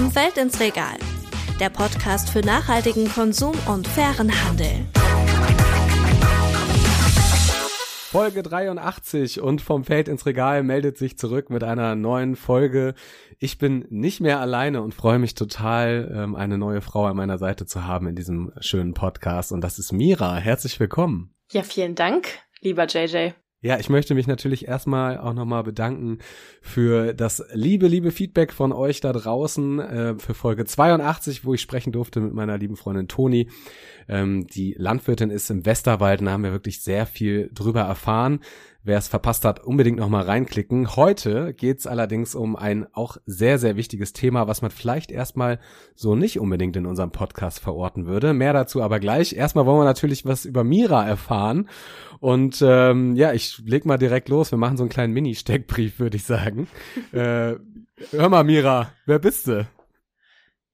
Vom Feld ins Regal. Der Podcast für nachhaltigen Konsum und fairen Handel. Folge 83 und vom Feld ins Regal meldet sich zurück mit einer neuen Folge. Ich bin nicht mehr alleine und freue mich total, ähm, eine neue Frau an meiner Seite zu haben in diesem schönen Podcast. Und das ist Mira. Herzlich willkommen. Ja, vielen Dank, lieber JJ. Ja, ich möchte mich natürlich erstmal auch nochmal bedanken für das liebe, liebe Feedback von euch da draußen äh, für Folge 82, wo ich sprechen durfte mit meiner lieben Freundin Toni. Ähm, die Landwirtin ist im Westerwald da haben wir wirklich sehr viel drüber erfahren. Wer es verpasst hat, unbedingt nochmal reinklicken. Heute geht's allerdings um ein auch sehr, sehr wichtiges Thema, was man vielleicht erstmal so nicht unbedingt in unserem Podcast verorten würde. Mehr dazu aber gleich. Erstmal wollen wir natürlich was über Mira erfahren. Und ähm, ja, ich leg mal direkt los. Wir machen so einen kleinen Mini-Steckbrief, würde ich sagen. äh, hör mal, Mira, wer bist du?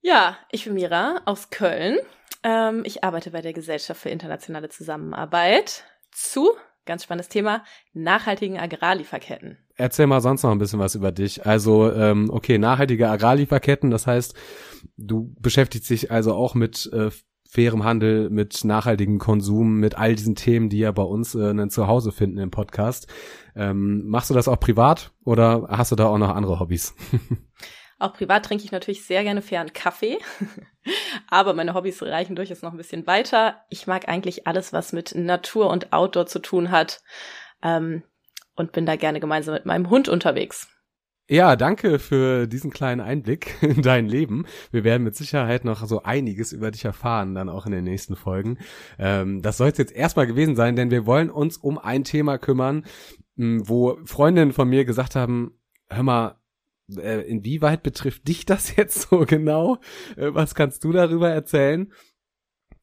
Ja, ich bin Mira aus Köln. Ähm, ich arbeite bei der Gesellschaft für internationale Zusammenarbeit zu ganz spannendes Thema, nachhaltigen Agrarlieferketten. Erzähl mal sonst noch ein bisschen was über dich. Also, ähm, okay, nachhaltige Agrarlieferketten, das heißt, du beschäftigst dich also auch mit äh, fairem Handel, mit nachhaltigem Konsum, mit all diesen Themen, die ja bei uns äh, ein Zuhause finden im Podcast. Ähm, machst du das auch privat oder hast du da auch noch andere Hobbys? Auch privat trinke ich natürlich sehr gerne fairen Kaffee, aber meine Hobbys reichen durchaus noch ein bisschen weiter. Ich mag eigentlich alles, was mit Natur und Outdoor zu tun hat ähm, und bin da gerne gemeinsam mit meinem Hund unterwegs. Ja, danke für diesen kleinen Einblick in dein Leben. Wir werden mit Sicherheit noch so einiges über dich erfahren, dann auch in den nächsten Folgen. Ähm, das soll es jetzt erstmal gewesen sein, denn wir wollen uns um ein Thema kümmern, wo Freundinnen von mir gesagt haben, hör mal, äh, inwieweit betrifft dich das jetzt so genau? Äh, was kannst du darüber erzählen?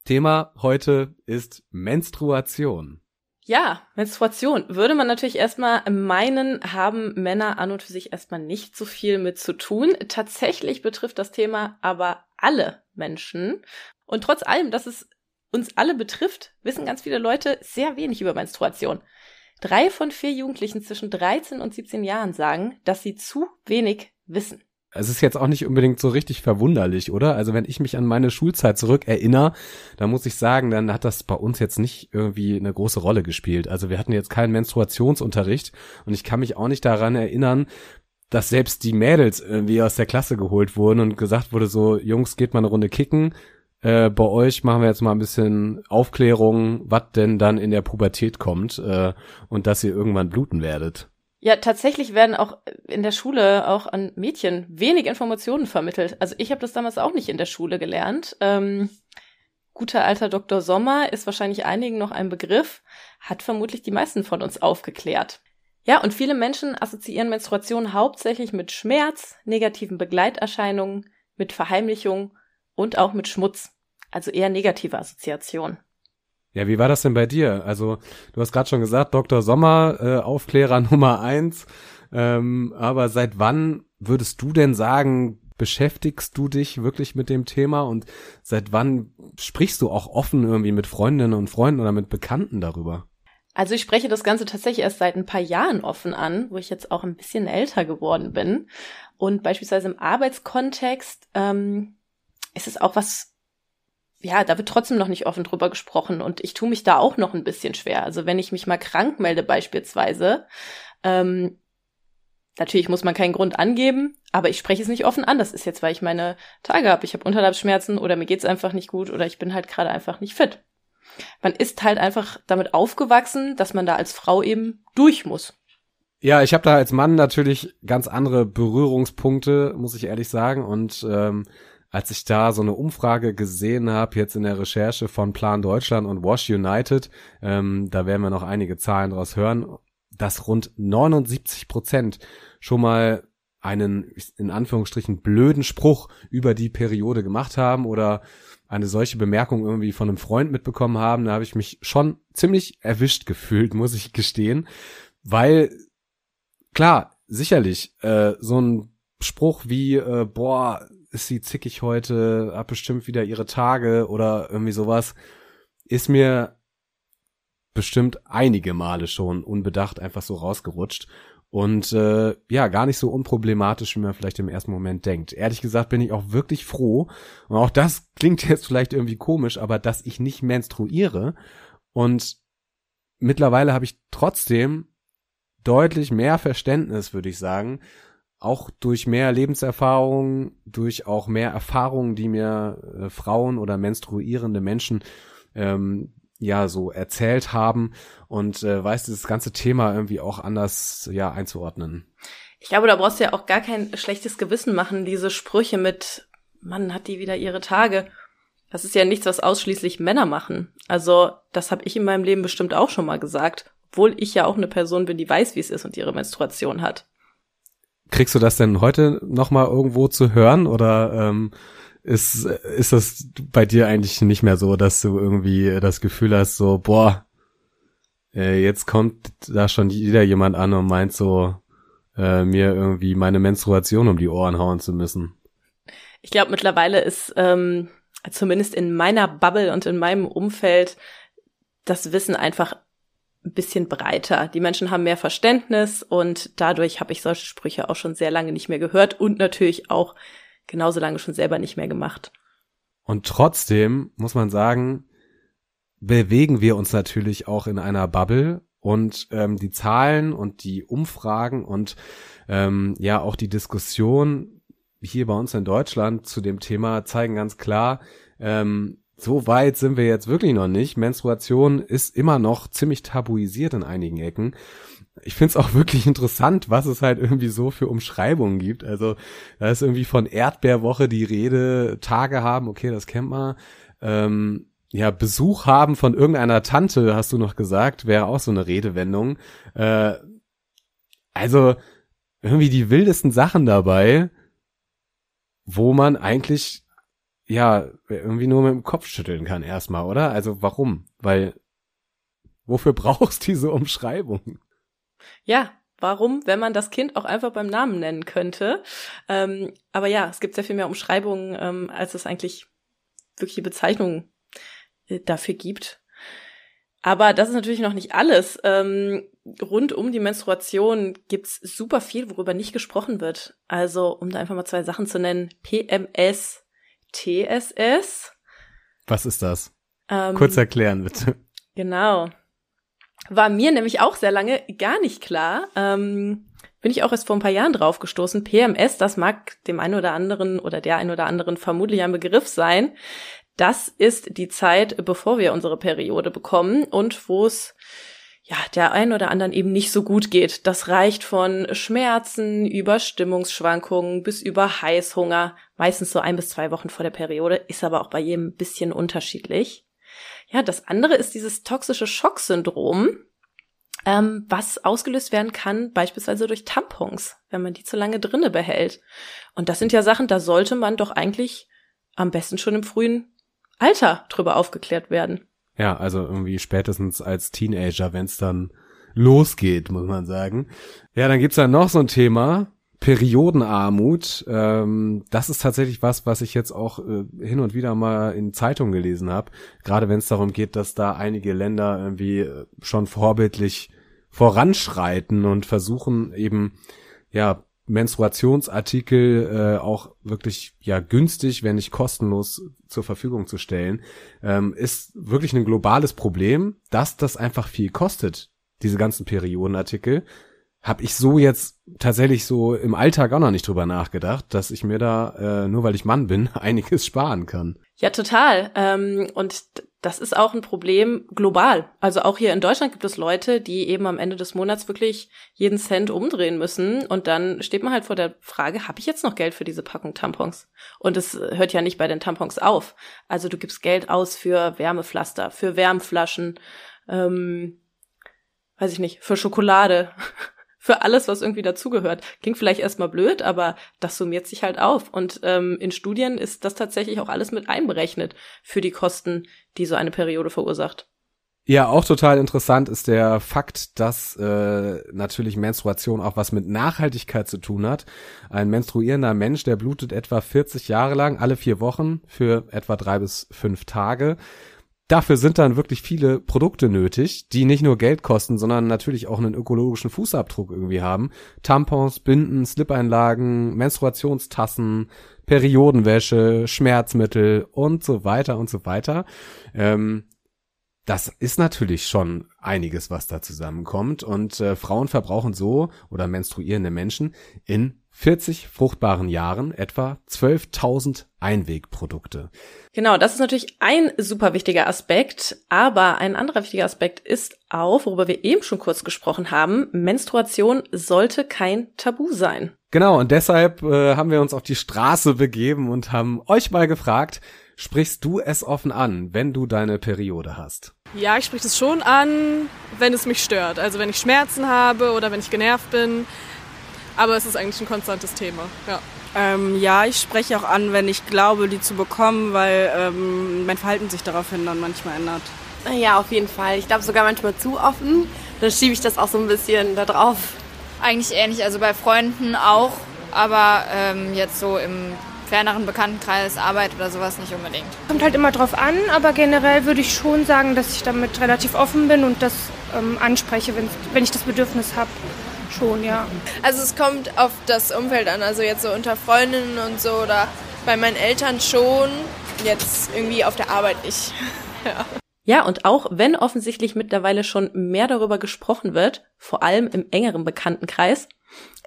Thema heute ist Menstruation. Ja, Menstruation. Würde man natürlich erstmal meinen, haben Männer an und für sich erstmal nicht so viel mit zu tun. Tatsächlich betrifft das Thema aber alle Menschen. Und trotz allem, dass es uns alle betrifft, wissen ganz viele Leute sehr wenig über Menstruation. Drei von vier Jugendlichen zwischen 13 und 17 Jahren sagen, dass sie zu wenig wissen. Es ist jetzt auch nicht unbedingt so richtig verwunderlich, oder? Also wenn ich mich an meine Schulzeit zurück erinnere, dann muss ich sagen, dann hat das bei uns jetzt nicht irgendwie eine große Rolle gespielt. Also wir hatten jetzt keinen Menstruationsunterricht und ich kann mich auch nicht daran erinnern, dass selbst die Mädels irgendwie aus der Klasse geholt wurden und gesagt wurde so, Jungs, geht mal eine Runde kicken, äh, bei euch machen wir jetzt mal ein bisschen Aufklärung, was denn dann in der Pubertät kommt äh, und dass ihr irgendwann bluten werdet. Ja, tatsächlich werden auch in der Schule auch an Mädchen wenig Informationen vermittelt. Also ich habe das damals auch nicht in der Schule gelernt. Ähm, guter alter Dr. Sommer ist wahrscheinlich einigen noch ein Begriff, hat vermutlich die meisten von uns aufgeklärt. Ja, und viele Menschen assoziieren Menstruation hauptsächlich mit Schmerz, negativen Begleiterscheinungen, mit Verheimlichung und auch mit Schmutz. Also eher negative Assoziation. Ja, wie war das denn bei dir? Also, du hast gerade schon gesagt, Dr. Sommer, äh, Aufklärer Nummer eins. Ähm, aber seit wann würdest du denn sagen, beschäftigst du dich wirklich mit dem Thema und seit wann sprichst du auch offen irgendwie mit Freundinnen und Freunden oder mit Bekannten darüber? Also ich spreche das Ganze tatsächlich erst seit ein paar Jahren offen an, wo ich jetzt auch ein bisschen älter geworden bin. Und beispielsweise im Arbeitskontext ähm, ist es auch was, ja, da wird trotzdem noch nicht offen drüber gesprochen und ich tue mich da auch noch ein bisschen schwer. Also wenn ich mich mal krank melde beispielsweise, ähm, natürlich muss man keinen Grund angeben, aber ich spreche es nicht offen an. Das ist jetzt, weil ich meine Tage habe. Ich habe Unterleibsschmerzen oder mir geht's einfach nicht gut oder ich bin halt gerade einfach nicht fit. Man ist halt einfach damit aufgewachsen, dass man da als Frau eben durch muss. Ja, ich habe da als Mann natürlich ganz andere Berührungspunkte, muss ich ehrlich sagen. Und ähm, als ich da so eine Umfrage gesehen habe, jetzt in der Recherche von Plan Deutschland und Wash United, ähm, da werden wir noch einige Zahlen draus hören, dass rund 79 Prozent schon mal einen in Anführungsstrichen blöden Spruch über die Periode gemacht haben oder eine solche Bemerkung irgendwie von einem Freund mitbekommen haben, da habe ich mich schon ziemlich erwischt gefühlt, muss ich gestehen, weil klar, sicherlich äh, so ein Spruch wie äh, boah, ist sie zickig heute, hat bestimmt wieder ihre Tage oder irgendwie sowas, ist mir bestimmt einige Male schon unbedacht einfach so rausgerutscht. und äh, ja, gar nicht so unproblematisch, wie man vielleicht im ersten Moment denkt. Ehrlich gesagt bin ich auch wirklich froh, und auch das klingt jetzt vielleicht irgendwie komisch, aber dass ich nicht menstruiere und mittlerweile habe ich trotzdem deutlich mehr Verständnis, würde ich sagen, auch durch mehr Lebenserfahrung, durch auch mehr Erfahrungen, die mir äh, Frauen oder menstruierende Menschen ähm, ja so erzählt haben und äh, weiß dieses ganze Thema irgendwie auch anders ja einzuordnen. Ich glaube, da brauchst du ja auch gar kein schlechtes Gewissen machen, diese Sprüche mit, Mann, hat die wieder ihre Tage. Das ist ja nichts, was ausschließlich Männer machen. Also, das habe ich in meinem Leben bestimmt auch schon mal gesagt, obwohl ich ja auch eine Person bin, die weiß, wie es ist und ihre Menstruation hat. Kriegst du das denn heute noch mal irgendwo zu hören oder ähm, ist, ist das bei dir eigentlich nicht mehr so, dass du irgendwie das Gefühl hast, so, boah, äh, jetzt kommt da schon wieder jemand an und meint so, äh, mir irgendwie meine Menstruation um die Ohren hauen zu müssen. Ich glaube, mittlerweile ist ähm, zumindest in meiner Bubble und in meinem Umfeld das Wissen einfach ein bisschen breiter. Die Menschen haben mehr Verständnis und dadurch habe ich solche Sprüche auch schon sehr lange nicht mehr gehört und natürlich auch genauso lange schon selber nicht mehr gemacht. Und trotzdem muss man sagen, bewegen wir uns natürlich auch in einer Bubble und ähm, die Zahlen und die Umfragen und ähm, ja auch die Diskussion hier bei uns in Deutschland zu dem Thema zeigen ganz klar, ähm, so weit sind wir jetzt wirklich noch nicht. Menstruation ist immer noch ziemlich tabuisiert in einigen Ecken ich finde es auch wirklich interessant, was es halt irgendwie so für Umschreibungen gibt. Also da ist irgendwie von Erdbeerwoche die Rede, Tage haben, okay, das kennt man. Ähm, ja, Besuch haben von irgendeiner Tante, hast du noch gesagt, wäre auch so eine Redewendung. Äh, also irgendwie die wildesten Sachen dabei, wo man eigentlich ja irgendwie nur mit dem Kopf schütteln kann erstmal, oder? Also warum? Weil wofür brauchst du diese Umschreibung? Ja, warum, wenn man das Kind auch einfach beim Namen nennen könnte. Ähm, aber ja, es gibt sehr viel mehr Umschreibungen, ähm, als es eigentlich wirkliche Bezeichnungen äh, dafür gibt. Aber das ist natürlich noch nicht alles. Ähm, rund um die Menstruation gibt's super viel, worüber nicht gesprochen wird. Also, um da einfach mal zwei Sachen zu nennen. PMS, TSS. Was ist das? Ähm, Kurz erklären, bitte. Genau. War mir nämlich auch sehr lange gar nicht klar. Ähm, bin ich auch erst vor ein paar Jahren drauf gestoßen. PMS, das mag dem einen oder anderen oder der einen oder anderen vermutlich ein Begriff sein. Das ist die Zeit, bevor wir unsere Periode bekommen und wo es ja, der einen oder anderen eben nicht so gut geht. Das reicht von Schmerzen über Stimmungsschwankungen bis über Heißhunger, meistens so ein bis zwei Wochen vor der Periode, ist aber auch bei jedem ein bisschen unterschiedlich. Ja, das andere ist dieses toxische Schocksyndrom, ähm, was ausgelöst werden kann, beispielsweise durch Tampons, wenn man die zu lange drinne behält. Und das sind ja Sachen, da sollte man doch eigentlich am besten schon im frühen Alter drüber aufgeklärt werden. Ja, also irgendwie spätestens als Teenager, wenn es dann losgeht, muss man sagen. Ja, dann gibt's da noch so ein Thema, Periodenarmut, ähm, das ist tatsächlich was, was ich jetzt auch äh, hin und wieder mal in Zeitungen gelesen habe. Gerade wenn es darum geht, dass da einige Länder irgendwie äh, schon vorbildlich voranschreiten und versuchen eben ja Menstruationsartikel äh, auch wirklich ja günstig, wenn nicht kostenlos zur Verfügung zu stellen, ähm, ist wirklich ein globales Problem, dass das einfach viel kostet, diese ganzen Periodenartikel habe ich so jetzt tatsächlich so im Alltag auch noch nicht drüber nachgedacht, dass ich mir da, äh, nur weil ich Mann bin, einiges sparen kann. Ja, total. Ähm, und das ist auch ein Problem global. Also auch hier in Deutschland gibt es Leute, die eben am Ende des Monats wirklich jeden Cent umdrehen müssen. Und dann steht man halt vor der Frage, habe ich jetzt noch Geld für diese Packung Tampons? Und es hört ja nicht bei den Tampons auf. Also du gibst Geld aus für Wärmepflaster, für Wärmflaschen, ähm, weiß ich nicht, für Schokolade. für alles, was irgendwie dazugehört. Klingt vielleicht erstmal blöd, aber das summiert sich halt auf. Und ähm, in Studien ist das tatsächlich auch alles mit einberechnet für die Kosten, die so eine Periode verursacht. Ja, auch total interessant ist der Fakt, dass äh, natürlich Menstruation auch was mit Nachhaltigkeit zu tun hat. Ein menstruierender Mensch, der blutet etwa 40 Jahre lang, alle vier Wochen, für etwa drei bis fünf Tage. Dafür sind dann wirklich viele Produkte nötig, die nicht nur Geld kosten, sondern natürlich auch einen ökologischen Fußabdruck irgendwie haben. Tampons, Binden, Slip-Einlagen, Menstruationstassen, Periodenwäsche, Schmerzmittel und so weiter und so weiter. Ähm, das ist natürlich schon einiges, was da zusammenkommt. Und äh, Frauen verbrauchen so oder menstruierende Menschen in 40 fruchtbaren Jahren etwa 12.000 Einwegprodukte. Genau, das ist natürlich ein super wichtiger Aspekt, aber ein anderer wichtiger Aspekt ist auch, worüber wir eben schon kurz gesprochen haben, Menstruation sollte kein Tabu sein. Genau, und deshalb äh, haben wir uns auf die Straße begeben und haben euch mal gefragt, sprichst du es offen an, wenn du deine Periode hast? Ja, ich spreche es schon an, wenn es mich stört. Also wenn ich Schmerzen habe oder wenn ich genervt bin aber es ist eigentlich ein konstantes Thema. Ja. Ähm, ja, ich spreche auch an, wenn ich glaube, die zu bekommen, weil ähm, mein Verhalten sich daraufhin dann manchmal ändert. Ja, auf jeden Fall. Ich glaube sogar manchmal zu offen. Dann schiebe ich das auch so ein bisschen da drauf. Eigentlich ähnlich, also bei Freunden auch, aber ähm, jetzt so im ferneren Bekanntenkreis, Arbeit oder sowas nicht unbedingt. Kommt halt immer drauf an, aber generell würde ich schon sagen, dass ich damit relativ offen bin und das ähm, anspreche, wenn ich das Bedürfnis habe schon, ja. Also es kommt auf das Umfeld an, also jetzt so unter Freundinnen und so oder bei meinen Eltern schon, jetzt irgendwie auf der Arbeit nicht. ja. Ja, und auch wenn offensichtlich mittlerweile schon mehr darüber gesprochen wird, vor allem im engeren Bekanntenkreis,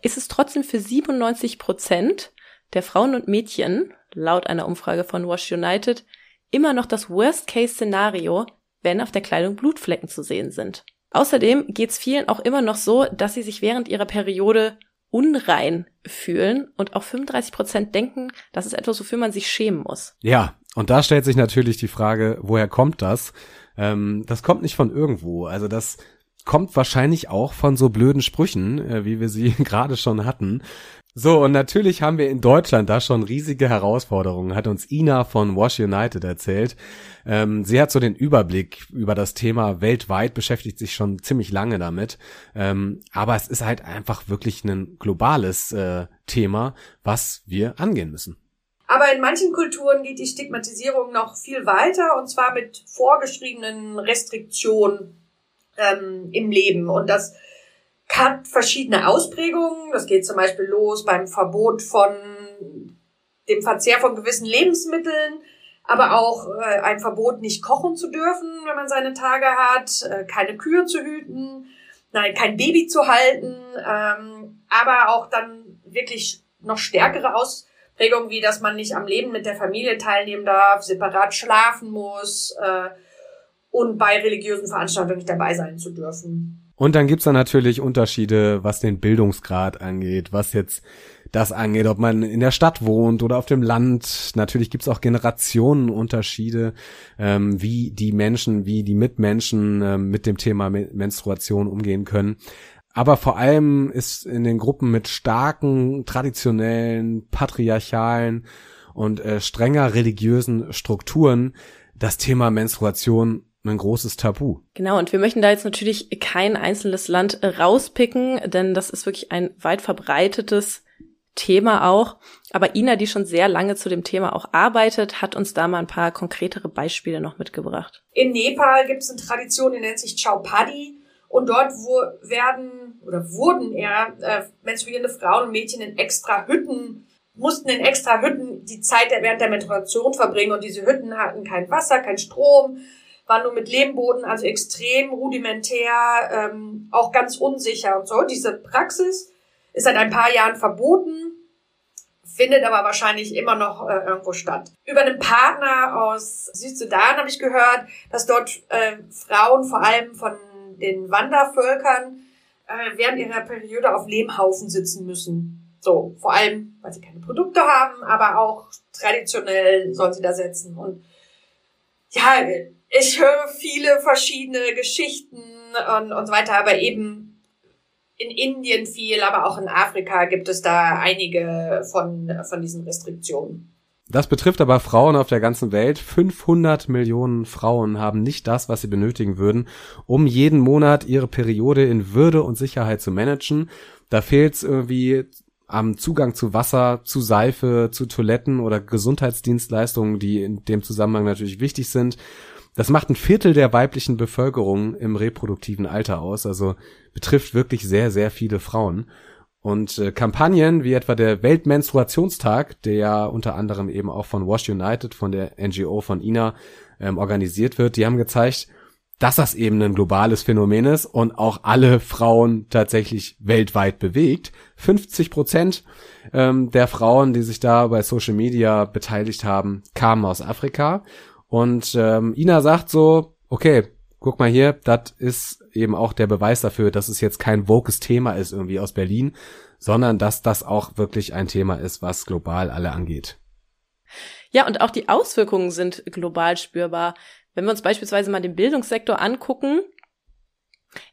ist es trotzdem für 97 Prozent der Frauen und Mädchen, laut einer Umfrage von Wash United, immer noch das Worst-Case-Szenario, wenn auf der Kleidung Blutflecken zu sehen sind. Außerdem geht's vielen auch immer noch so, dass sie sich während ihrer Periode unrein fühlen und auch 35 Prozent denken, das ist etwas, wofür man sich schämen muss. Ja, und da stellt sich natürlich die Frage, woher kommt das? Ähm, das kommt nicht von irgendwo. Also das kommt wahrscheinlich auch von so blöden Sprüchen, äh, wie wir sie gerade schon hatten. So, und natürlich haben wir in Deutschland da schon riesige Herausforderungen, hat uns Ina von Wash United erzählt. Ähm, sie hat so den Überblick über das Thema weltweit, beschäftigt sich schon ziemlich lange damit. Ähm, aber es ist halt einfach wirklich ein globales äh, Thema, was wir angehen müssen. Aber in manchen Kulturen geht die Stigmatisierung noch viel weiter und zwar mit vorgeschriebenen Restriktionen ähm, im Leben. Und das hat verschiedene Ausprägungen. Das geht zum Beispiel los beim Verbot von dem Verzehr von gewissen Lebensmitteln, aber auch äh, ein Verbot, nicht kochen zu dürfen, wenn man seine Tage hat, äh, keine Kühe zu hüten, nein, kein Baby zu halten, ähm, aber auch dann wirklich noch stärkere Ausprägungen, wie dass man nicht am Leben mit der Familie teilnehmen darf, separat schlafen muss äh, und bei religiösen Veranstaltungen nicht dabei sein zu dürfen. Und dann gibt's da natürlich Unterschiede, was den Bildungsgrad angeht, was jetzt das angeht, ob man in der Stadt wohnt oder auf dem Land. Natürlich gibt's auch Generationenunterschiede, ähm, wie die Menschen, wie die Mitmenschen ähm, mit dem Thema Menstruation umgehen können. Aber vor allem ist in den Gruppen mit starken, traditionellen, patriarchalen und äh, strenger religiösen Strukturen das Thema Menstruation ein großes Tabu. Genau, und wir möchten da jetzt natürlich kein einzelnes Land rauspicken, denn das ist wirklich ein weit verbreitetes Thema auch. Aber Ina, die schon sehr lange zu dem Thema auch arbeitet, hat uns da mal ein paar konkretere Beispiele noch mitgebracht. In Nepal gibt es eine Tradition, die nennt sich Chaupadi. Und dort wo werden oder wurden eher äh, menstruierende Frauen und Mädchen in extra Hütten, mussten in extra Hütten die Zeit während der Menstruation verbringen. Und diese Hütten hatten kein Wasser, kein Strom, war nur mit Lehmboden, also extrem rudimentär, ähm, auch ganz unsicher und so. Diese Praxis ist seit ein paar Jahren verboten, findet aber wahrscheinlich immer noch äh, irgendwo statt. Über einen Partner aus Südsudan habe ich gehört, dass dort äh, Frauen, vor allem von den Wandervölkern, äh, während ihrer Periode auf Lehmhaufen sitzen müssen. So, vor allem, weil sie keine Produkte haben, aber auch traditionell sollen sie da sitzen. Und ja, ich höre viele verschiedene Geschichten und, und so weiter, aber eben in Indien viel, aber auch in Afrika gibt es da einige von, von diesen Restriktionen. Das betrifft aber Frauen auf der ganzen Welt. 500 Millionen Frauen haben nicht das, was sie benötigen würden, um jeden Monat ihre Periode in Würde und Sicherheit zu managen. Da fehlt es irgendwie am Zugang zu Wasser, zu Seife, zu Toiletten oder Gesundheitsdienstleistungen, die in dem Zusammenhang natürlich wichtig sind. Das macht ein Viertel der weiblichen Bevölkerung im reproduktiven Alter aus, also betrifft wirklich sehr, sehr viele Frauen. Und äh, Kampagnen wie etwa der Weltmenstruationstag, der ja unter anderem eben auch von Wash United, von der NGO von Ina, ähm, organisiert wird, die haben gezeigt, dass das eben ein globales Phänomen ist und auch alle Frauen tatsächlich weltweit bewegt. 50 Prozent ähm, der Frauen, die sich da bei Social Media beteiligt haben, kamen aus Afrika. Und ähm, Ina sagt so, okay, guck mal hier, das ist eben auch der Beweis dafür, dass es jetzt kein vokes Thema ist irgendwie aus Berlin, sondern dass das auch wirklich ein Thema ist, was global alle angeht. Ja, und auch die Auswirkungen sind global spürbar. Wenn wir uns beispielsweise mal den Bildungssektor angucken,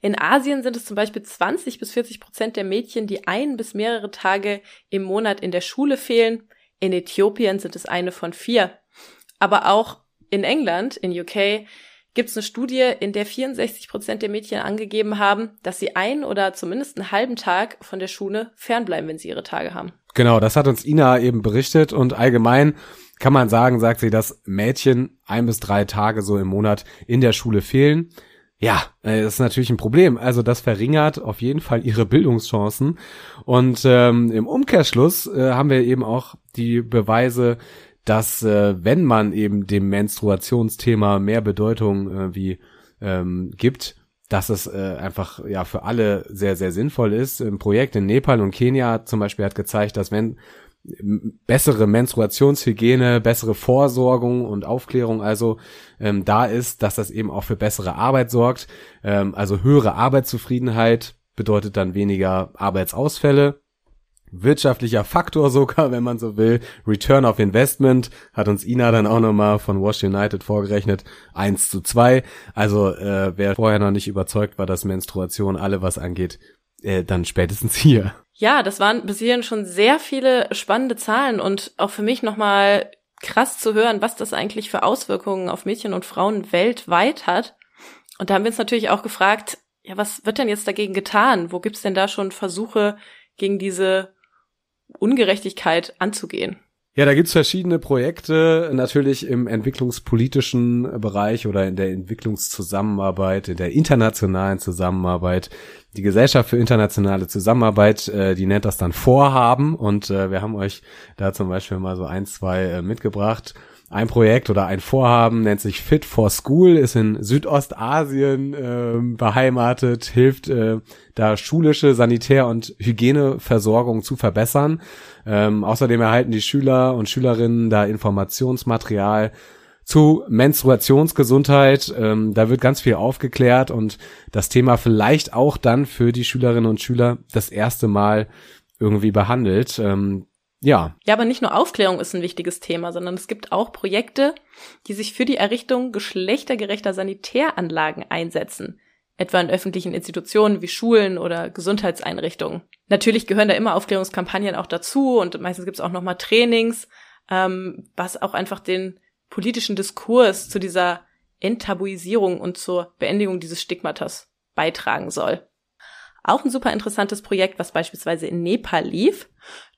in Asien sind es zum Beispiel 20 bis 40 Prozent der Mädchen, die ein bis mehrere Tage im Monat in der Schule fehlen. In Äthiopien sind es eine von vier. Aber auch in England, in UK, gibt es eine Studie, in der 64 Prozent der Mädchen angegeben haben, dass sie ein oder zumindest einen halben Tag von der Schule fernbleiben, wenn sie ihre Tage haben. Genau, das hat uns Ina eben berichtet und allgemein kann man sagen, sagt sie, dass Mädchen ein bis drei Tage so im Monat in der Schule fehlen. Ja, äh, das ist natürlich ein Problem. Also das verringert auf jeden Fall ihre Bildungschancen. Und ähm, im Umkehrschluss äh, haben wir eben auch die Beweise, dass äh, wenn man eben dem Menstruationsthema mehr Bedeutung äh, wie ähm, gibt, dass es äh, einfach ja für alle sehr sehr sinnvoll ist. Ein Projekt in Nepal und Kenia zum Beispiel hat gezeigt, dass wenn bessere Menstruationshygiene, bessere Vorsorgung und Aufklärung also ähm, da ist, dass das eben auch für bessere Arbeit sorgt. Ähm, also höhere Arbeitszufriedenheit bedeutet dann weniger Arbeitsausfälle. Wirtschaftlicher Faktor sogar, wenn man so will. Return of Investment hat uns Ina dann auch nochmal von Wash United vorgerechnet. eins zu zwei. Also äh, wer vorher noch nicht überzeugt war, dass Menstruation alle was angeht, äh, dann spätestens hier. Ja, das waren bis hierhin schon sehr viele spannende Zahlen und auch für mich nochmal krass zu hören, was das eigentlich für Auswirkungen auf Mädchen und Frauen weltweit hat. Und da haben wir uns natürlich auch gefragt, ja, was wird denn jetzt dagegen getan? Wo gibt's denn da schon Versuche, gegen diese Ungerechtigkeit anzugehen? Ja, da gibt's verschiedene Projekte, natürlich im entwicklungspolitischen Bereich oder in der Entwicklungszusammenarbeit, in der internationalen Zusammenarbeit. Die Gesellschaft für internationale Zusammenarbeit, äh, die nennt das dann Vorhaben und äh, wir haben euch da zum Beispiel mal so ein, zwei äh, mitgebracht. Ein Projekt oder ein Vorhaben nennt sich Fit for School, ist in Südostasien äh, beheimatet, hilft äh, da schulische Sanitär- und Hygieneversorgung zu verbessern. Ähm, außerdem erhalten die Schüler und Schülerinnen da Informationsmaterial zu Menstruationsgesundheit. Ähm, da wird ganz viel aufgeklärt und das Thema vielleicht auch dann für die Schülerinnen und Schüler das erste Mal irgendwie behandelt. Ähm, ja. Ja, aber nicht nur Aufklärung ist ein wichtiges Thema, sondern es gibt auch Projekte, die sich für die Errichtung geschlechtergerechter Sanitäranlagen einsetzen. Etwa in öffentlichen Institutionen wie Schulen oder Gesundheitseinrichtungen. Natürlich gehören da immer Aufklärungskampagnen auch dazu und meistens gibt es auch nochmal Trainings, ähm, was auch einfach den politischen Diskurs zu dieser Enttabuisierung und zur Beendigung dieses Stigmatas beitragen soll. Auch ein super interessantes Projekt, was beispielsweise in Nepal lief.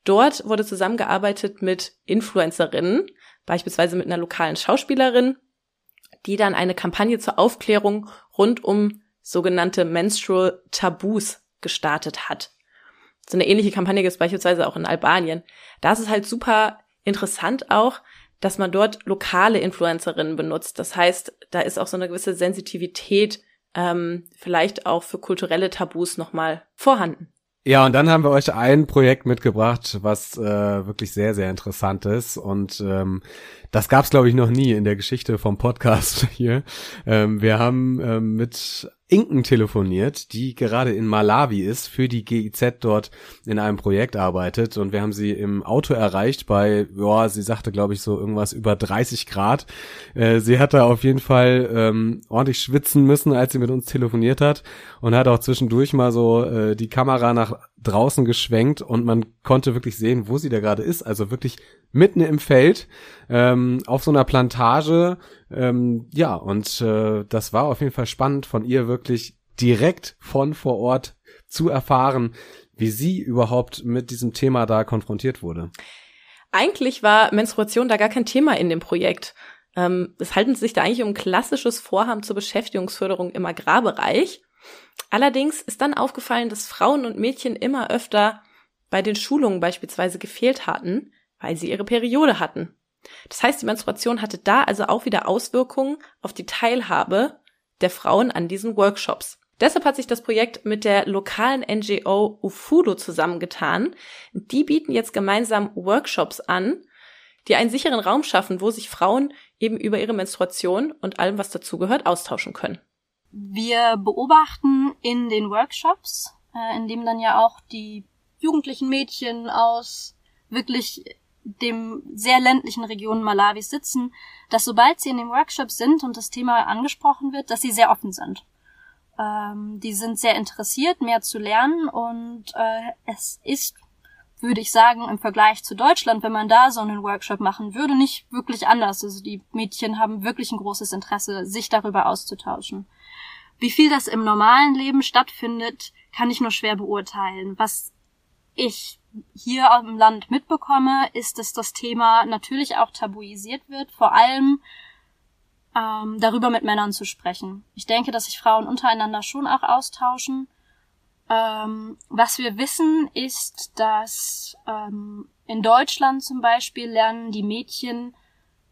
Dort wurde zusammengearbeitet mit Influencerinnen, beispielsweise mit einer lokalen Schauspielerin, die dann eine Kampagne zur Aufklärung rund um sogenannte Menstrual Tabus gestartet hat. So eine ähnliche Kampagne gibt es beispielsweise auch in Albanien. Da ist es halt super interessant auch, dass man dort lokale Influencerinnen benutzt. Das heißt, da ist auch so eine gewisse Sensitivität ähm, vielleicht auch für kulturelle Tabus nochmal vorhanden. Ja, und dann haben wir euch ein Projekt mitgebracht, was äh, wirklich sehr, sehr interessant ist. Und ähm, das gab es, glaube ich, noch nie in der Geschichte vom Podcast hier. Ähm, wir haben ähm, mit Inken telefoniert, die gerade in Malawi ist, für die GIZ dort in einem Projekt arbeitet. Und wir haben sie im Auto erreicht bei, ja, sie sagte, glaube ich, so irgendwas über 30 Grad. Äh, sie hatte auf jeden Fall ähm, ordentlich schwitzen müssen, als sie mit uns telefoniert hat. Und hat auch zwischendurch mal so äh, die Kamera nach draußen geschwenkt und man konnte wirklich sehen, wo sie da gerade ist. Also wirklich mitten im Feld, ähm, auf so einer Plantage. Ähm, ja, und äh, das war auf jeden Fall spannend von ihr wirklich direkt von vor Ort zu erfahren, wie sie überhaupt mit diesem Thema da konfrontiert wurde. Eigentlich war Menstruation da gar kein Thema in dem Projekt. Ähm, es handelt sich da eigentlich um ein klassisches Vorhaben zur Beschäftigungsförderung im Agrarbereich. Allerdings ist dann aufgefallen, dass Frauen und Mädchen immer öfter bei den Schulungen beispielsweise gefehlt hatten, weil sie ihre Periode hatten. Das heißt, die Menstruation hatte da also auch wieder Auswirkungen auf die Teilhabe der Frauen an diesen Workshops. Deshalb hat sich das Projekt mit der lokalen NGO Ufudo zusammengetan. Die bieten jetzt gemeinsam Workshops an, die einen sicheren Raum schaffen, wo sich Frauen eben über ihre Menstruation und allem, was dazugehört, austauschen können. Wir beobachten in den Workshops, äh, in dem dann ja auch die jugendlichen Mädchen aus wirklich dem sehr ländlichen Regionen Malawis sitzen, dass sobald sie in dem Workshop sind und das Thema angesprochen wird, dass sie sehr offen sind. Ähm, die sind sehr interessiert, mehr zu lernen und äh, es ist, würde ich sagen, im Vergleich zu Deutschland, wenn man da so einen Workshop machen würde, nicht wirklich anders. Also die Mädchen haben wirklich ein großes Interesse, sich darüber auszutauschen. Wie viel das im normalen Leben stattfindet, kann ich nur schwer beurteilen. Was ich hier im Land mitbekomme, ist, dass das Thema natürlich auch tabuisiert wird, vor allem ähm, darüber mit Männern zu sprechen. Ich denke, dass sich Frauen untereinander schon auch austauschen. Ähm, was wir wissen, ist, dass ähm, in Deutschland zum Beispiel lernen die Mädchen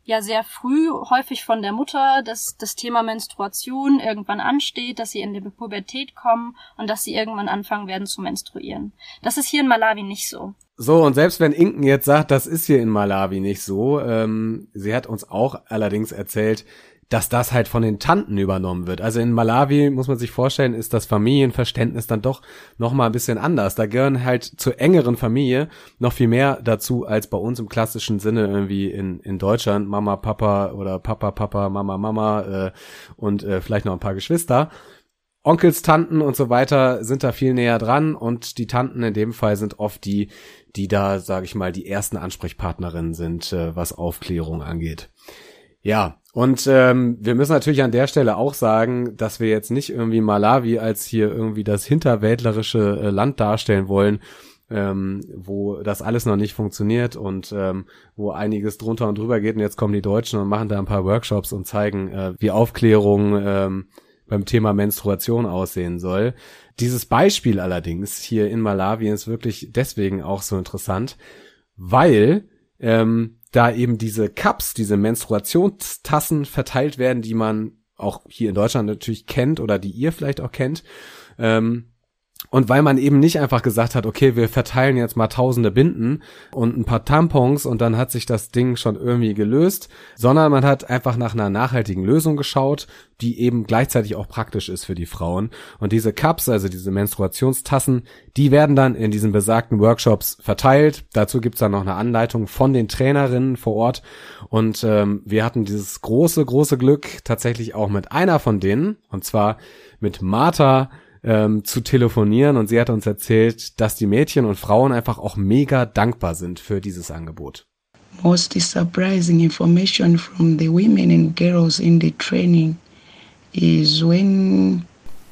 ja sehr früh, häufig von der Mutter, dass das Thema Menstruation irgendwann ansteht, dass sie in die Pubertät kommen und dass sie irgendwann anfangen werden zu menstruieren. Das ist hier in Malawi nicht so. So, und selbst wenn Inken jetzt sagt, das ist hier in Malawi nicht so, ähm, sie hat uns auch allerdings erzählt, dass das halt von den Tanten übernommen wird. Also in Malawi muss man sich vorstellen, ist das Familienverständnis dann doch noch mal ein bisschen anders. Da gehören halt zur engeren Familie noch viel mehr dazu als bei uns im klassischen Sinne irgendwie in, in Deutschland Mama, Papa oder Papa, Papa, Mama, Mama äh, und äh, vielleicht noch ein paar Geschwister. Onkels, Tanten und so weiter sind da viel näher dran und die Tanten in dem Fall sind oft die, die da, sage ich mal, die ersten Ansprechpartnerinnen sind, äh, was Aufklärung angeht. Ja, und ähm, wir müssen natürlich an der Stelle auch sagen, dass wir jetzt nicht irgendwie Malawi als hier irgendwie das hinterwäldlerische äh, Land darstellen wollen, ähm, wo das alles noch nicht funktioniert und ähm, wo einiges drunter und drüber geht. Und jetzt kommen die Deutschen und machen da ein paar Workshops und zeigen, äh, wie Aufklärung ähm, beim Thema Menstruation aussehen soll. Dieses Beispiel allerdings hier in Malawi ist wirklich deswegen auch so interessant, weil ähm, da eben diese Cups, diese Menstruationstassen verteilt werden, die man auch hier in Deutschland natürlich kennt oder die ihr vielleicht auch kennt. Ähm, und weil man eben nicht einfach gesagt hat, okay, wir verteilen jetzt mal tausende Binden und ein paar Tampons und dann hat sich das Ding schon irgendwie gelöst, sondern man hat einfach nach einer nachhaltigen Lösung geschaut, die eben gleichzeitig auch praktisch ist für die Frauen. Und diese Cups, also diese Menstruationstassen, die werden dann in diesen besagten Workshops verteilt. Dazu gibt's dann noch eine Anleitung von den Trainerinnen vor Ort. Und ähm, wir hatten dieses große, große Glück tatsächlich auch mit einer von denen, und zwar mit Martha, ähm, zu telefonieren und sie hat uns erzählt, dass die Mädchen und Frauen einfach auch mega dankbar sind für dieses Angebot. Most surprising information from the women and girls in the training is when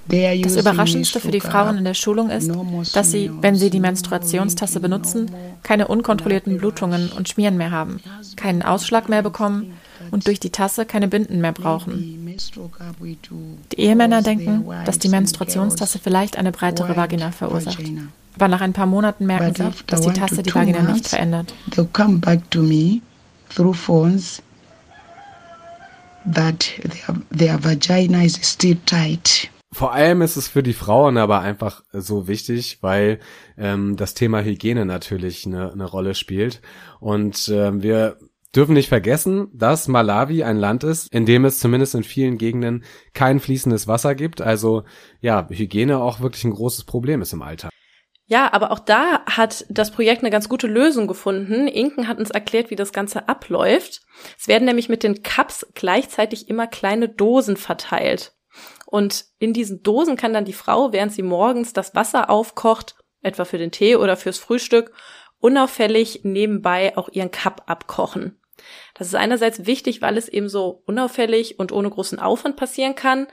das Überraschendste für die Frauen in der Schulung ist, dass sie, wenn sie die Menstruationstasse benutzen, keine unkontrollierten Blutungen und Schmieren mehr haben, keinen Ausschlag mehr bekommen und durch die Tasse keine Binden mehr brauchen. Die Ehemänner denken, dass die Menstruationstasse vielleicht eine breitere Vagina verursacht. Aber nach ein paar Monaten merken sie, dass die Tasse die Vagina nicht verändert. that their, their vagina is still tight vor allem ist es für die Frauen aber einfach so wichtig, weil ähm, das Thema Hygiene natürlich eine, eine Rolle spielt. Und ähm, wir dürfen nicht vergessen, dass Malawi ein Land ist, in dem es zumindest in vielen Gegenden kein fließendes Wasser gibt. Also ja, Hygiene auch wirklich ein großes Problem ist im Alltag. Ja, aber auch da hat das Projekt eine ganz gute Lösung gefunden. Inken hat uns erklärt, wie das Ganze abläuft. Es werden nämlich mit den Cups gleichzeitig immer kleine Dosen verteilt. Und in diesen Dosen kann dann die Frau, während sie morgens das Wasser aufkocht, etwa für den Tee oder fürs Frühstück, unauffällig nebenbei auch ihren Cup abkochen. Das ist einerseits wichtig, weil es eben so unauffällig und ohne großen Aufwand passieren kann.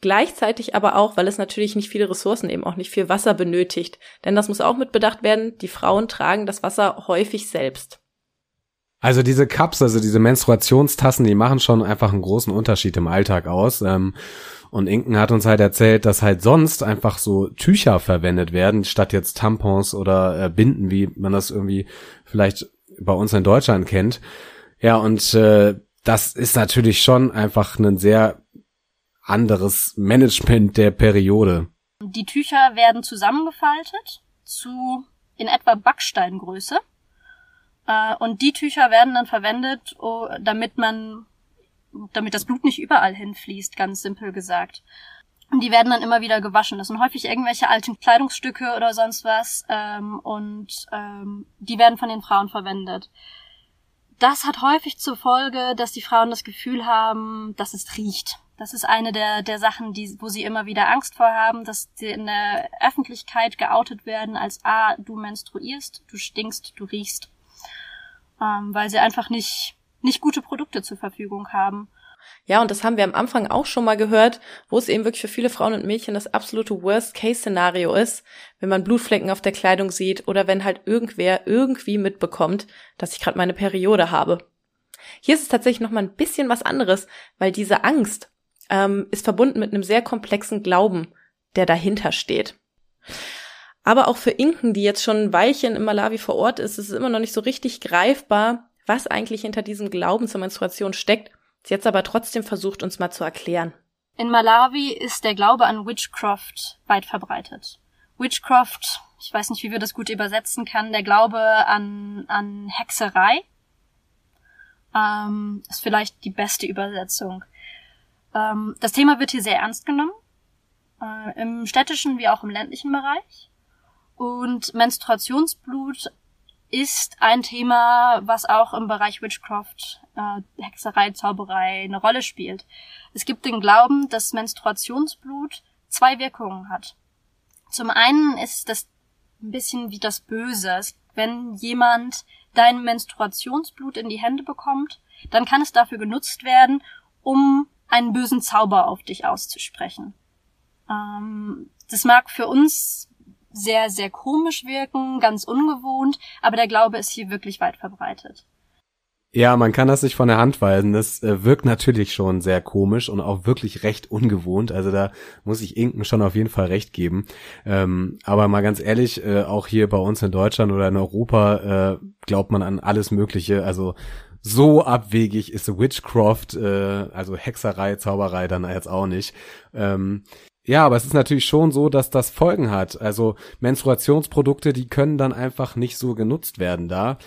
Gleichzeitig aber auch, weil es natürlich nicht viele Ressourcen, eben auch nicht viel Wasser benötigt. Denn das muss auch mit werden, die Frauen tragen das Wasser häufig selbst. Also diese Cups, also diese Menstruationstassen, die machen schon einfach einen großen Unterschied im Alltag aus. Ähm, und Inken hat uns halt erzählt, dass halt sonst einfach so Tücher verwendet werden, statt jetzt Tampons oder äh, Binden, wie man das irgendwie vielleicht bei uns in Deutschland kennt. Ja, und äh, das ist natürlich schon einfach ein sehr anderes Management der Periode. Die Tücher werden zusammengefaltet zu in etwa Backsteingröße. Äh, und die Tücher werden dann verwendet, oh, damit man, damit das Blut nicht überall hinfließt, ganz simpel gesagt. Und die werden dann immer wieder gewaschen. Das sind häufig irgendwelche alten Kleidungsstücke oder sonst was. Ähm, und ähm, die werden von den Frauen verwendet. Das hat häufig zur Folge, dass die Frauen das Gefühl haben, dass es riecht. Das ist eine der, der Sachen, die, wo sie immer wieder Angst vor haben, dass sie in der Öffentlichkeit geoutet werden als, ah, du menstruierst, du stinkst, du riechst. Ähm, weil sie einfach nicht, nicht gute Produkte zur Verfügung haben. Ja, und das haben wir am Anfang auch schon mal gehört, wo es eben wirklich für viele Frauen und Mädchen das absolute Worst-Case-Szenario ist, wenn man Blutflecken auf der Kleidung sieht oder wenn halt irgendwer irgendwie mitbekommt, dass ich gerade meine Periode habe. Hier ist es tatsächlich noch mal ein bisschen was anderes, weil diese Angst ähm, ist verbunden mit einem sehr komplexen Glauben, der dahinter steht. Aber auch für Inken, die jetzt schon ein Weilchen in Malawi vor Ort ist, ist es immer noch nicht so richtig greifbar, was eigentlich hinter diesem Glauben zur Menstruation steckt. Sie jetzt aber trotzdem versucht, uns mal zu erklären. In Malawi ist der Glaube an Witchcraft weit verbreitet. Witchcraft, ich weiß nicht, wie wir das gut übersetzen kann, der Glaube an, an Hexerei ähm, ist vielleicht die beste Übersetzung. Ähm, das Thema wird hier sehr ernst genommen, äh, im städtischen wie auch im ländlichen Bereich. Und Menstruationsblut ist ein Thema, was auch im Bereich Witchcraft, äh, Hexerei, Zauberei eine Rolle spielt. Es gibt den Glauben, dass Menstruationsblut zwei Wirkungen hat. Zum einen ist das ein bisschen wie das Böse. Wenn jemand dein Menstruationsblut in die Hände bekommt, dann kann es dafür genutzt werden, um einen bösen Zauber auf dich auszusprechen. Ähm, das mag für uns sehr, sehr komisch wirken, ganz ungewohnt, aber der Glaube ist hier wirklich weit verbreitet. Ja, man kann das nicht von der Hand weisen. Das äh, wirkt natürlich schon sehr komisch und auch wirklich recht ungewohnt. Also da muss ich Inken schon auf jeden Fall recht geben. Ähm, aber mal ganz ehrlich, äh, auch hier bei uns in Deutschland oder in Europa äh, glaubt man an alles Mögliche. Also so abwegig ist Witchcraft, äh, also Hexerei, Zauberei dann jetzt auch nicht. Ähm, ja, aber es ist natürlich schon so, dass das Folgen hat. Also Menstruationsprodukte, die können dann einfach nicht so genutzt werden da.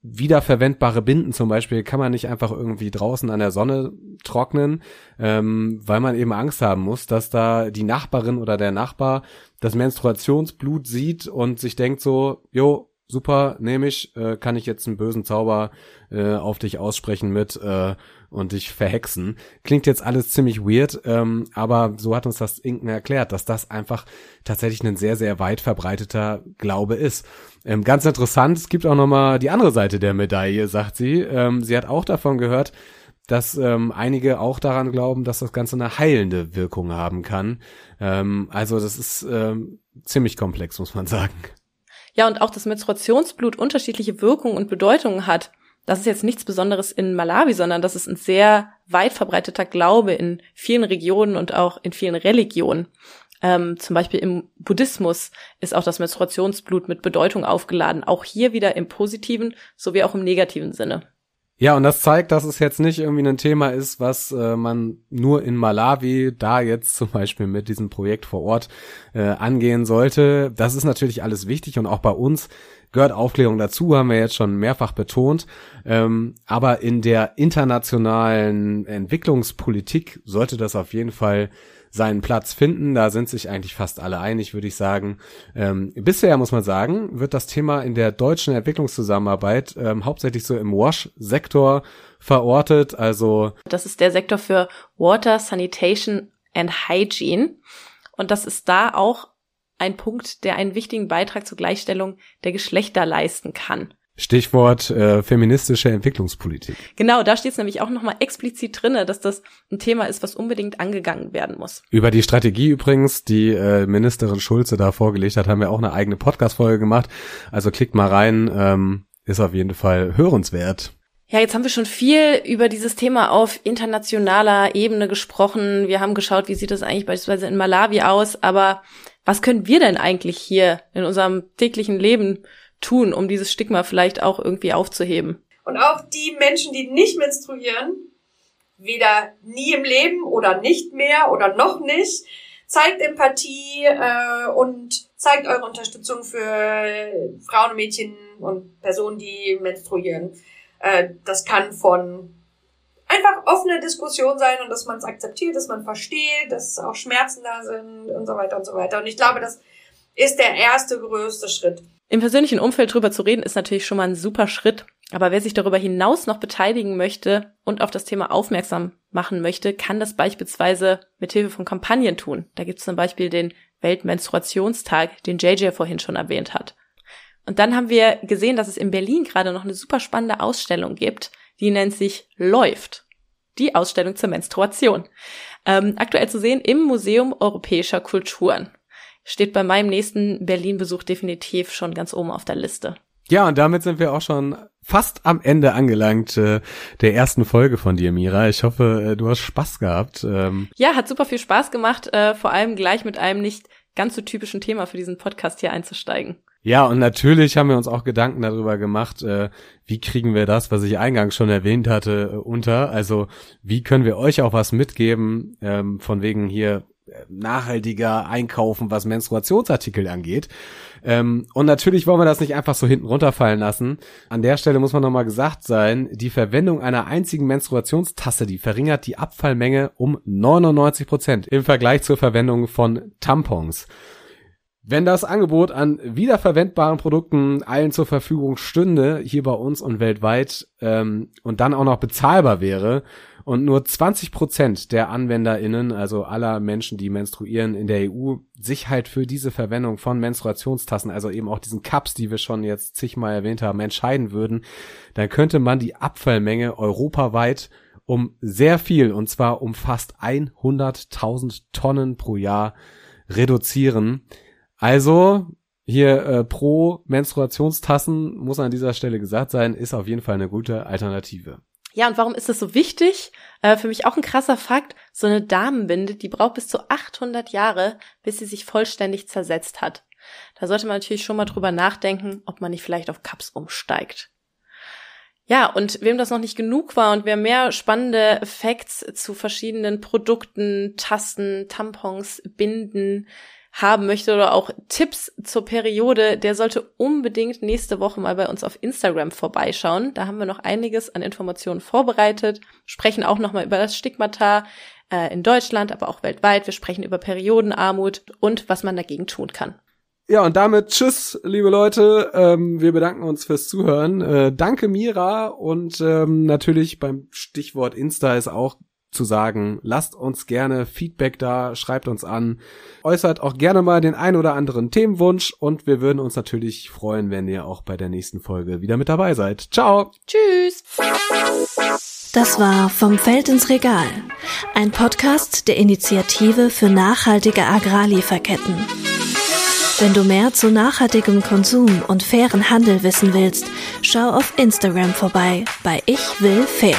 Wiederverwendbare Binden zum Beispiel kann man nicht einfach irgendwie draußen an der Sonne trocknen, ähm, weil man eben Angst haben muss, dass da die Nachbarin oder der Nachbar das Menstruationsblut sieht und sich denkt so, jo, super, nehme ich, äh, kann ich jetzt einen bösen Zauber äh, auf dich aussprechen mit äh, und dich verhexen. Klingt jetzt alles ziemlich weird, ähm, aber so hat uns das Inken erklärt, dass das einfach tatsächlich ein sehr, sehr weit verbreiteter Glaube ist. Ähm, ganz interessant, es gibt auch nochmal die andere Seite der Medaille, sagt sie. Ähm, sie hat auch davon gehört, dass ähm, einige auch daran glauben, dass das Ganze eine heilende Wirkung haben kann. Ähm, also das ist ähm, ziemlich komplex, muss man sagen. Ja, und auch das Menstruationsblut unterschiedliche Wirkungen und Bedeutungen hat. Das ist jetzt nichts Besonderes in Malawi, sondern das ist ein sehr weit verbreiteter Glaube in vielen Regionen und auch in vielen Religionen. Ähm, zum Beispiel im Buddhismus ist auch das Menstruationsblut mit Bedeutung aufgeladen. Auch hier wieder im positiven sowie auch im negativen Sinne. Ja, und das zeigt, dass es jetzt nicht irgendwie ein Thema ist, was äh, man nur in Malawi, da jetzt zum Beispiel mit diesem Projekt vor Ort äh, angehen sollte. Das ist natürlich alles wichtig und auch bei uns gehört Aufklärung dazu, haben wir jetzt schon mehrfach betont. Ähm, aber in der internationalen Entwicklungspolitik sollte das auf jeden Fall seinen Platz finden. Da sind sich eigentlich fast alle einig, würde ich sagen. Ähm, bisher muss man sagen, wird das Thema in der deutschen Entwicklungszusammenarbeit ähm, hauptsächlich so im Wash-Sektor verortet. Also das ist der Sektor für Water, Sanitation and Hygiene. Und das ist da auch ein Punkt, der einen wichtigen Beitrag zur Gleichstellung der Geschlechter leisten kann. Stichwort äh, feministische Entwicklungspolitik. Genau, da steht es nämlich auch nochmal explizit drinne, dass das ein Thema ist, was unbedingt angegangen werden muss. Über die Strategie übrigens, die äh, Ministerin Schulze da vorgelegt hat, haben wir auch eine eigene Podcast-Folge gemacht. Also klickt mal rein, ähm, ist auf jeden Fall hörenswert. Ja, jetzt haben wir schon viel über dieses Thema auf internationaler Ebene gesprochen. Wir haben geschaut, wie sieht das eigentlich beispielsweise in Malawi aus. Aber was können wir denn eigentlich hier in unserem täglichen Leben tun, um dieses Stigma vielleicht auch irgendwie aufzuheben? Und auch die Menschen, die nicht menstruieren, weder nie im Leben oder nicht mehr oder noch nicht, zeigt Empathie äh, und zeigt eure Unterstützung für Frauen, Mädchen und Personen, die menstruieren. Äh, das kann von einfach offene Diskussion sein und dass man es akzeptiert, dass man versteht, dass auch Schmerzen da sind und so weiter und so weiter. Und ich glaube, das ist der erste größte Schritt. Im persönlichen Umfeld drüber zu reden, ist natürlich schon mal ein super Schritt. Aber wer sich darüber hinaus noch beteiligen möchte und auf das Thema aufmerksam machen möchte, kann das beispielsweise mit Hilfe von Kampagnen tun. Da gibt es zum Beispiel den Weltmenstruationstag, den JJ vorhin schon erwähnt hat. Und dann haben wir gesehen, dass es in Berlin gerade noch eine super spannende Ausstellung gibt, die nennt sich Läuft. Die Ausstellung zur Menstruation. Ähm, aktuell zu sehen im Museum Europäischer Kulturen. Steht bei meinem nächsten Berlin-Besuch definitiv schon ganz oben auf der Liste. Ja, und damit sind wir auch schon fast am Ende angelangt äh, der ersten Folge von dir, Mira. Ich hoffe, äh, du hast Spaß gehabt. Ähm. Ja, hat super viel Spaß gemacht, äh, vor allem gleich mit einem nicht ganz so typischen Thema für diesen Podcast hier einzusteigen. Ja, und natürlich haben wir uns auch Gedanken darüber gemacht, äh, wie kriegen wir das, was ich eingangs schon erwähnt hatte, äh, unter. Also wie können wir euch auch was mitgeben, ähm, von wegen hier nachhaltiger einkaufen, was Menstruationsartikel angeht. Ähm, und natürlich wollen wir das nicht einfach so hinten runterfallen lassen. An der Stelle muss man nochmal gesagt sein, die Verwendung einer einzigen Menstruationstasse, die verringert die Abfallmenge um 99 Prozent im Vergleich zur Verwendung von Tampons. Wenn das Angebot an wiederverwendbaren Produkten allen zur Verfügung stünde, hier bei uns und weltweit, ähm, und dann auch noch bezahlbar wäre, und nur 20 Prozent der AnwenderInnen, also aller Menschen, die menstruieren in der EU, sich halt für diese Verwendung von Menstruationstassen, also eben auch diesen Cups, die wir schon jetzt zigmal erwähnt haben, entscheiden würden, dann könnte man die Abfallmenge europaweit um sehr viel, und zwar um fast 100.000 Tonnen pro Jahr reduzieren. Also hier äh, pro Menstruationstassen muss an dieser Stelle gesagt sein, ist auf jeden Fall eine gute Alternative. Ja, und warum ist das so wichtig? Äh, für mich auch ein krasser Fakt. So eine Damenbinde, die braucht bis zu 800 Jahre, bis sie sich vollständig zersetzt hat. Da sollte man natürlich schon mal drüber nachdenken, ob man nicht vielleicht auf Cups umsteigt. Ja, und wem das noch nicht genug war und wer mehr spannende Facts zu verschiedenen Produkten, Tassen, Tampons, Binden, haben möchte oder auch Tipps zur Periode, der sollte unbedingt nächste Woche mal bei uns auf Instagram vorbeischauen. Da haben wir noch einiges an Informationen vorbereitet, sprechen auch nochmal über das Stigmata äh, in Deutschland, aber auch weltweit. Wir sprechen über Periodenarmut und was man dagegen tun kann. Ja, und damit tschüss, liebe Leute. Ähm, wir bedanken uns fürs Zuhören. Äh, danke, Mira. Und ähm, natürlich beim Stichwort Insta ist auch zu sagen. Lasst uns gerne Feedback da, schreibt uns an, äußert auch gerne mal den ein oder anderen Themenwunsch und wir würden uns natürlich freuen, wenn ihr auch bei der nächsten Folge wieder mit dabei seid. Ciao. Tschüss. Das war Vom Feld ins Regal, ein Podcast der Initiative für nachhaltige Agrarlieferketten. Wenn du mehr zu nachhaltigem Konsum und fairen Handel wissen willst, schau auf Instagram vorbei bei Ich will fair.